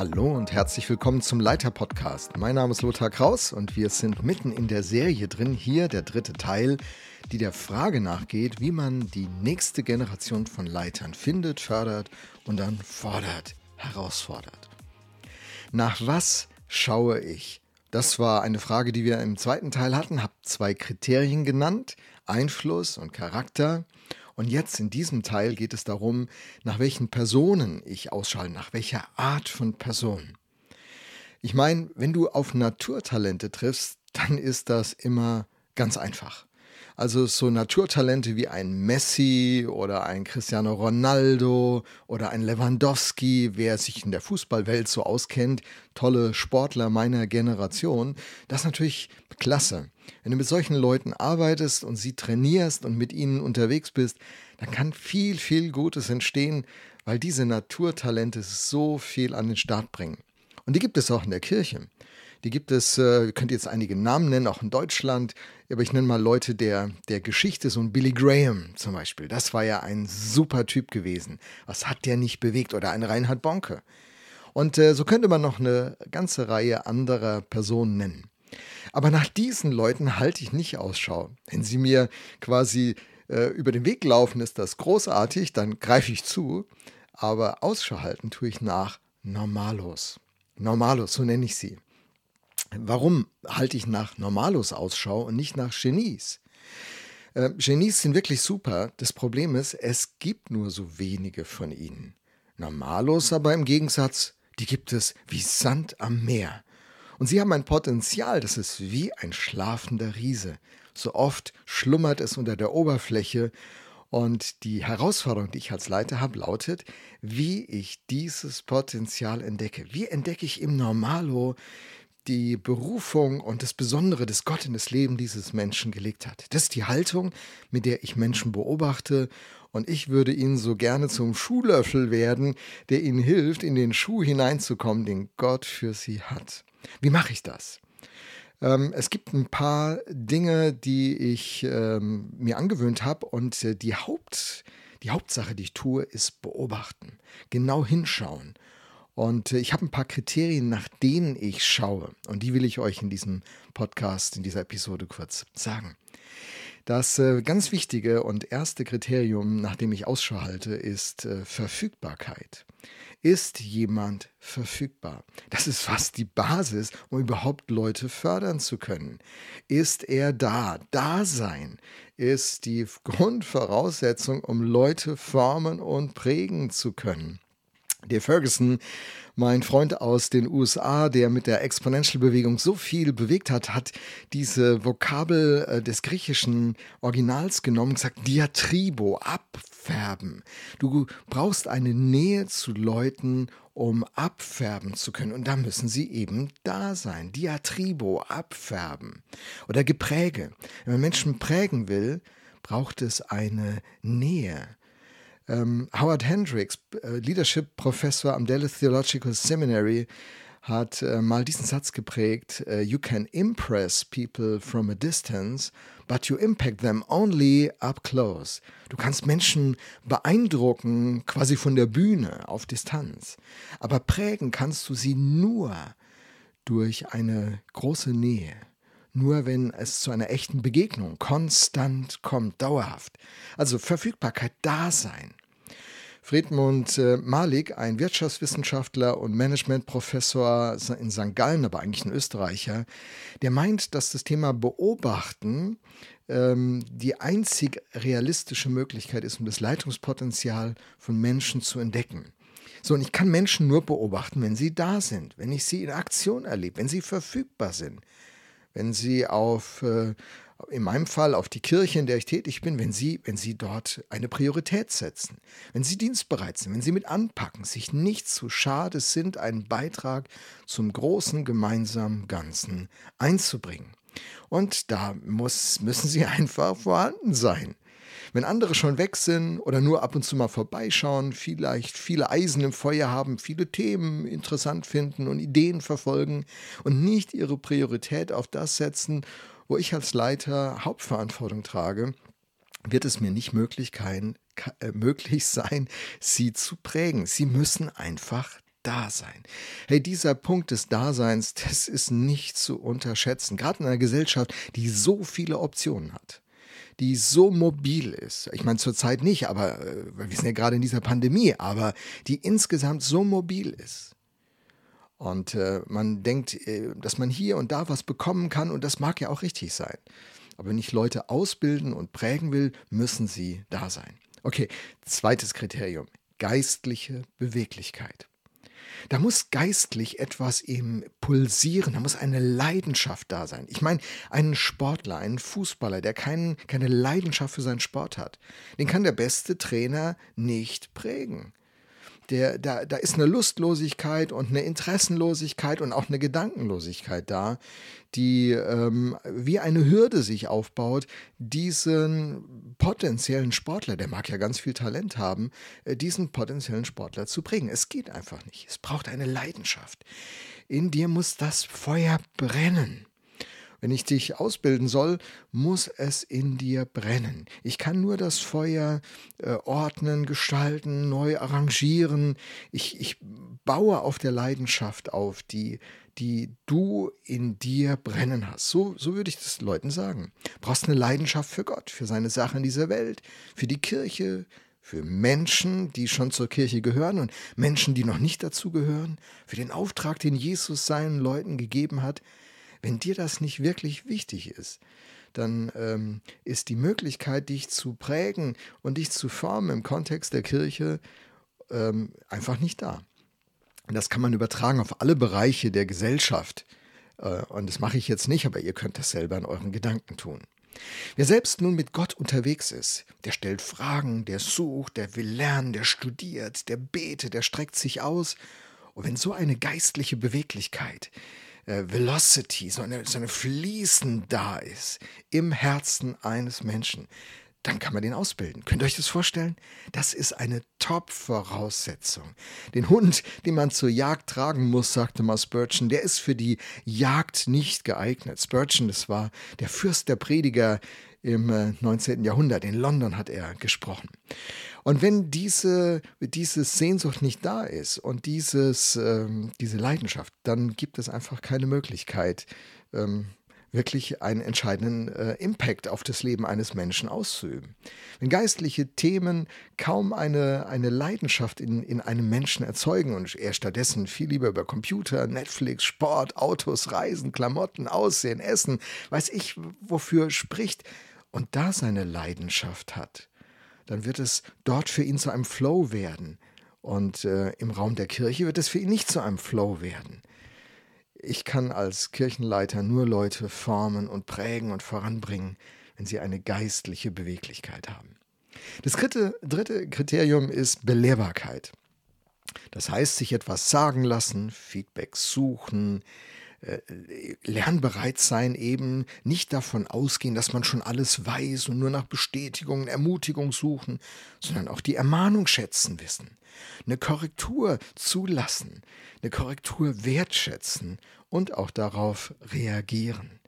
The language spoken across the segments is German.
Hallo und herzlich willkommen zum Leiter Podcast. Mein Name ist Lothar Kraus und wir sind mitten in der Serie drin, hier der dritte Teil, die der Frage nachgeht, wie man die nächste Generation von Leitern findet, fördert und dann fordert, herausfordert. Nach was schaue ich? Das war eine Frage, die wir im zweiten Teil hatten, habe zwei Kriterien genannt, Einfluss und Charakter. Und jetzt in diesem Teil geht es darum, nach welchen Personen ich ausschaue, nach welcher Art von Person. Ich meine, wenn du auf Naturtalente triffst, dann ist das immer ganz einfach. Also so Naturtalente wie ein Messi oder ein Cristiano Ronaldo oder ein Lewandowski, wer sich in der Fußballwelt so auskennt, tolle Sportler meiner Generation, das ist natürlich klasse. Wenn du mit solchen Leuten arbeitest und sie trainierst und mit ihnen unterwegs bist, dann kann viel, viel Gutes entstehen, weil diese Naturtalente so viel an den Start bringen. Und die gibt es auch in der Kirche. Die gibt es, äh, könnt ihr jetzt einige Namen nennen, auch in Deutschland, aber ich nenne mal Leute der, der Geschichte, so ein Billy Graham zum Beispiel. Das war ja ein super Typ gewesen. Was hat der nicht bewegt? Oder ein Reinhard Bonke. Und äh, so könnte man noch eine ganze Reihe anderer Personen nennen. Aber nach diesen Leuten halte ich nicht Ausschau. Wenn sie mir quasi äh, über den Weg laufen, ist das großartig, dann greife ich zu. Aber Ausschau halten tue ich nach Normalos. Normalos, so nenne ich sie. Warum halte ich nach Normalos Ausschau und nicht nach Genies? Äh, Genies sind wirklich super. Das Problem ist, es gibt nur so wenige von ihnen. Normalos aber im Gegensatz, die gibt es wie Sand am Meer. Und sie haben ein Potenzial, das ist wie ein schlafender Riese. So oft schlummert es unter der Oberfläche. Und die Herausforderung, die ich als Leiter habe, lautet, wie ich dieses Potenzial entdecke. Wie entdecke ich im Normalo die Berufung und das Besondere, das Gott in das Leben dieses Menschen gelegt hat. Das ist die Haltung, mit der ich Menschen beobachte. Und ich würde ihnen so gerne zum Schuhlöffel werden, der ihnen hilft, in den Schuh hineinzukommen, den Gott für sie hat. Wie mache ich das? Ähm, es gibt ein paar Dinge, die ich ähm, mir angewöhnt habe und äh, die, Haupt, die Hauptsache, die ich tue, ist beobachten, genau hinschauen und äh, ich habe ein paar Kriterien, nach denen ich schaue. Und die will ich euch in diesem Podcast, in dieser Episode kurz sagen. Das äh, ganz wichtige und erste Kriterium, nach dem ich Ausschau halte, ist äh, Verfügbarkeit. Ist jemand verfügbar? Das ist fast die Basis, um überhaupt Leute fördern zu können. Ist er da? Dasein ist die Grundvoraussetzung, um Leute formen und prägen zu können. Der Ferguson, mein Freund aus den USA, der mit der Exponential-Bewegung so viel bewegt hat, hat diese Vokabel äh, des griechischen Originals genommen und gesagt, Diatribo, abfärben. Du brauchst eine Nähe zu Leuten, um abfärben zu können. Und da müssen sie eben da sein. Diatribo, abfärben. Oder Gepräge. Wenn man Menschen prägen will, braucht es eine Nähe. Ähm, Howard Hendricks, äh, Leadership-Professor am Dallas Theological Seminary, hat äh, mal diesen Satz geprägt: äh, You can impress people from a distance, but you impact them only up close. Du kannst Menschen beeindrucken, quasi von der Bühne auf Distanz. Aber prägen kannst du sie nur durch eine große Nähe nur wenn es zu einer echten Begegnung konstant kommt, dauerhaft. Also Verfügbarkeit, Dasein. Friedmund äh, Malik, ein Wirtschaftswissenschaftler und Managementprofessor in St. Gallen, aber eigentlich ein Österreicher, der meint, dass das Thema Beobachten ähm, die einzig realistische Möglichkeit ist, um das Leitungspotenzial von Menschen zu entdecken. So, und ich kann Menschen nur beobachten, wenn sie da sind, wenn ich sie in Aktion erlebe, wenn sie verfügbar sind, wenn sie auf, äh, in meinem Fall auf die Kirche, in der ich tätig bin, wenn sie, wenn sie dort eine Priorität setzen, wenn sie dienstbereit sind, wenn sie mit anpacken, sich nicht zu schade sind, einen Beitrag zum großen gemeinsamen Ganzen einzubringen. Und da muss, müssen sie einfach vorhanden sein. Wenn andere schon weg sind oder nur ab und zu mal vorbeischauen, vielleicht viele Eisen im Feuer haben, viele Themen interessant finden und Ideen verfolgen und nicht ihre Priorität auf das setzen, wo ich als Leiter Hauptverantwortung trage, wird es mir nicht möglich, kein, äh, möglich sein, sie zu prägen. Sie müssen einfach Dasein. Hey, dieser Punkt des Daseins, das ist nicht zu unterschätzen. Gerade in einer Gesellschaft, die so viele Optionen hat die so mobil ist. Ich meine, zurzeit nicht, aber äh, wir sind ja gerade in dieser Pandemie, aber die insgesamt so mobil ist. Und äh, man denkt, äh, dass man hier und da was bekommen kann und das mag ja auch richtig sein. Aber wenn ich Leute ausbilden und prägen will, müssen sie da sein. Okay, zweites Kriterium, geistliche Beweglichkeit. Da muss geistlich etwas eben pulsieren, da muss eine Leidenschaft da sein. Ich meine, einen Sportler, einen Fußballer, der kein, keine Leidenschaft für seinen Sport hat, den kann der beste Trainer nicht prägen der, da, da ist eine Lustlosigkeit und eine Interessenlosigkeit und auch eine Gedankenlosigkeit da, die ähm, wie eine Hürde sich aufbaut, diesen potenziellen Sportler, der mag ja ganz viel Talent haben, äh, diesen potenziellen Sportler zu prägen. Es geht einfach nicht. Es braucht eine Leidenschaft. In dir muss das Feuer brennen. Wenn ich dich ausbilden soll, muss es in dir brennen. Ich kann nur das Feuer äh, ordnen, gestalten, neu arrangieren. Ich, ich baue auf der Leidenschaft auf, die, die du in dir brennen hast. So, so würde ich das Leuten sagen. Du brauchst eine Leidenschaft für Gott, für seine Sachen in dieser Welt, für die Kirche, für Menschen, die schon zur Kirche gehören und Menschen, die noch nicht dazu gehören, für den Auftrag, den Jesus seinen Leuten gegeben hat, wenn dir das nicht wirklich wichtig ist, dann ähm, ist die Möglichkeit, dich zu prägen und dich zu formen im Kontext der Kirche ähm, einfach nicht da. Und das kann man übertragen auf alle Bereiche der Gesellschaft. Äh, und das mache ich jetzt nicht, aber ihr könnt das selber in euren Gedanken tun. Wer selbst nun mit Gott unterwegs ist, der stellt Fragen, der sucht, der will lernen, der studiert, der betet, der streckt sich aus. Und wenn so eine geistliche Beweglichkeit, äh, Velocity, so eine, so eine Fließen da ist im Herzen eines Menschen, dann kann man den ausbilden. Könnt ihr euch das vorstellen? Das ist eine Top-Voraussetzung. Den Hund, den man zur Jagd tragen muss, sagte mal Spurgeon, der ist für die Jagd nicht geeignet. Spurgeon, das war der Fürst der Prediger im 19. Äh, Jahrhundert. In London hat er gesprochen. Und wenn diese, diese Sehnsucht nicht da ist und dieses, ähm, diese Leidenschaft, dann gibt es einfach keine Möglichkeit, ähm, wirklich einen entscheidenden äh, Impact auf das Leben eines Menschen auszuüben. Wenn geistliche Themen kaum eine, eine Leidenschaft in, in einem Menschen erzeugen und er stattdessen viel lieber über Computer, Netflix, Sport, Autos, Reisen, Klamotten, Aussehen, Essen, weiß ich, wofür spricht und da seine Leidenschaft hat, dann wird es dort für ihn zu einem Flow werden. Und äh, im Raum der Kirche wird es für ihn nicht zu einem Flow werden. Ich kann als Kirchenleiter nur Leute formen und prägen und voranbringen, wenn sie eine geistliche Beweglichkeit haben. Das dritte, dritte Kriterium ist Belehrbarkeit. Das heißt, sich etwas sagen lassen, Feedback suchen, lernbereit sein, eben nicht davon ausgehen, dass man schon alles weiß und nur nach Bestätigung, Ermutigung suchen, sondern auch die Ermahnung schätzen wissen, eine Korrektur zulassen, eine Korrektur wertschätzen und auch darauf reagieren.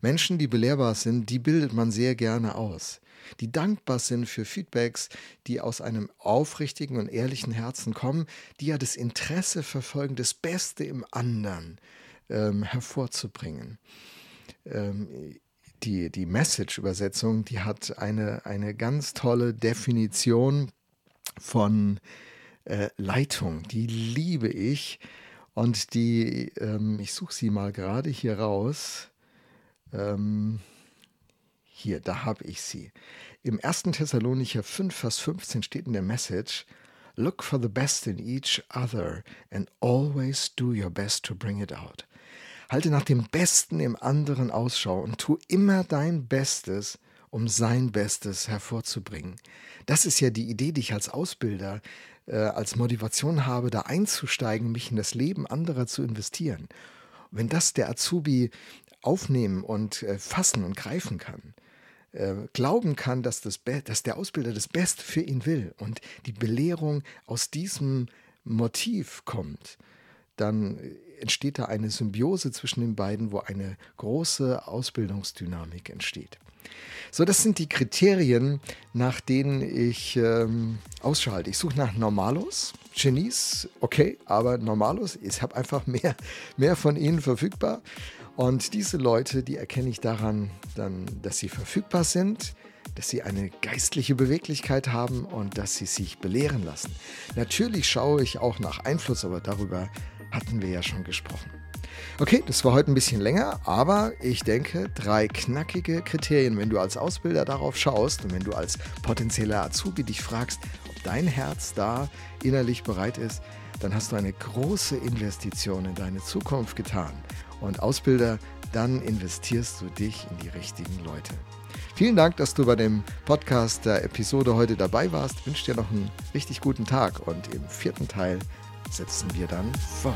Menschen, die belehrbar sind, die bildet man sehr gerne aus die dankbar sind für Feedbacks, die aus einem aufrichtigen und ehrlichen Herzen kommen, die ja das Interesse verfolgen, das Beste im anderen ähm, hervorzubringen. Ähm, die, die Message-Übersetzung, die hat eine, eine ganz tolle Definition von äh, Leitung. Die liebe ich. Und die, ähm, ich suche sie mal gerade hier raus. Ähm, hier, da habe ich sie. Im 1. Thessalonicher 5, Vers 15 steht in der Message, Look for the best in each other and always do your best to bring it out. Halte nach dem Besten im anderen Ausschau und tu immer dein Bestes, um sein Bestes hervorzubringen. Das ist ja die Idee, die ich als Ausbilder äh, als Motivation habe, da einzusteigen, mich in das Leben anderer zu investieren. wenn das der Azubi aufnehmen und äh, fassen und greifen kann, äh, glauben kann, dass, das dass der Ausbilder das Beste für ihn will und die Belehrung aus diesem Motiv kommt, dann entsteht da eine Symbiose zwischen den beiden, wo eine große Ausbildungsdynamik entsteht. So, das sind die Kriterien, nach denen ich ähm, ausschalte. Ich suche nach Normalos, Genies, okay, aber Normalos, ich habe einfach mehr, mehr von ihnen verfügbar. Und diese Leute, die erkenne ich daran, dann, dass sie verfügbar sind, dass sie eine geistliche Beweglichkeit haben und dass sie sich belehren lassen. Natürlich schaue ich auch nach Einfluss, aber darüber hatten wir ja schon gesprochen. Okay, das war heute ein bisschen länger, aber ich denke, drei knackige Kriterien, wenn du als Ausbilder darauf schaust und wenn du als potenzieller Azubi dich fragst, ob dein Herz da innerlich bereit ist, dann hast du eine große Investition in deine Zukunft getan. Und Ausbilder, dann investierst du dich in die richtigen Leute. Vielen Dank, dass du bei dem Podcast der Episode heute dabei warst. Ich wünsche dir noch einen richtig guten Tag und im vierten Teil setzen wir dann fort.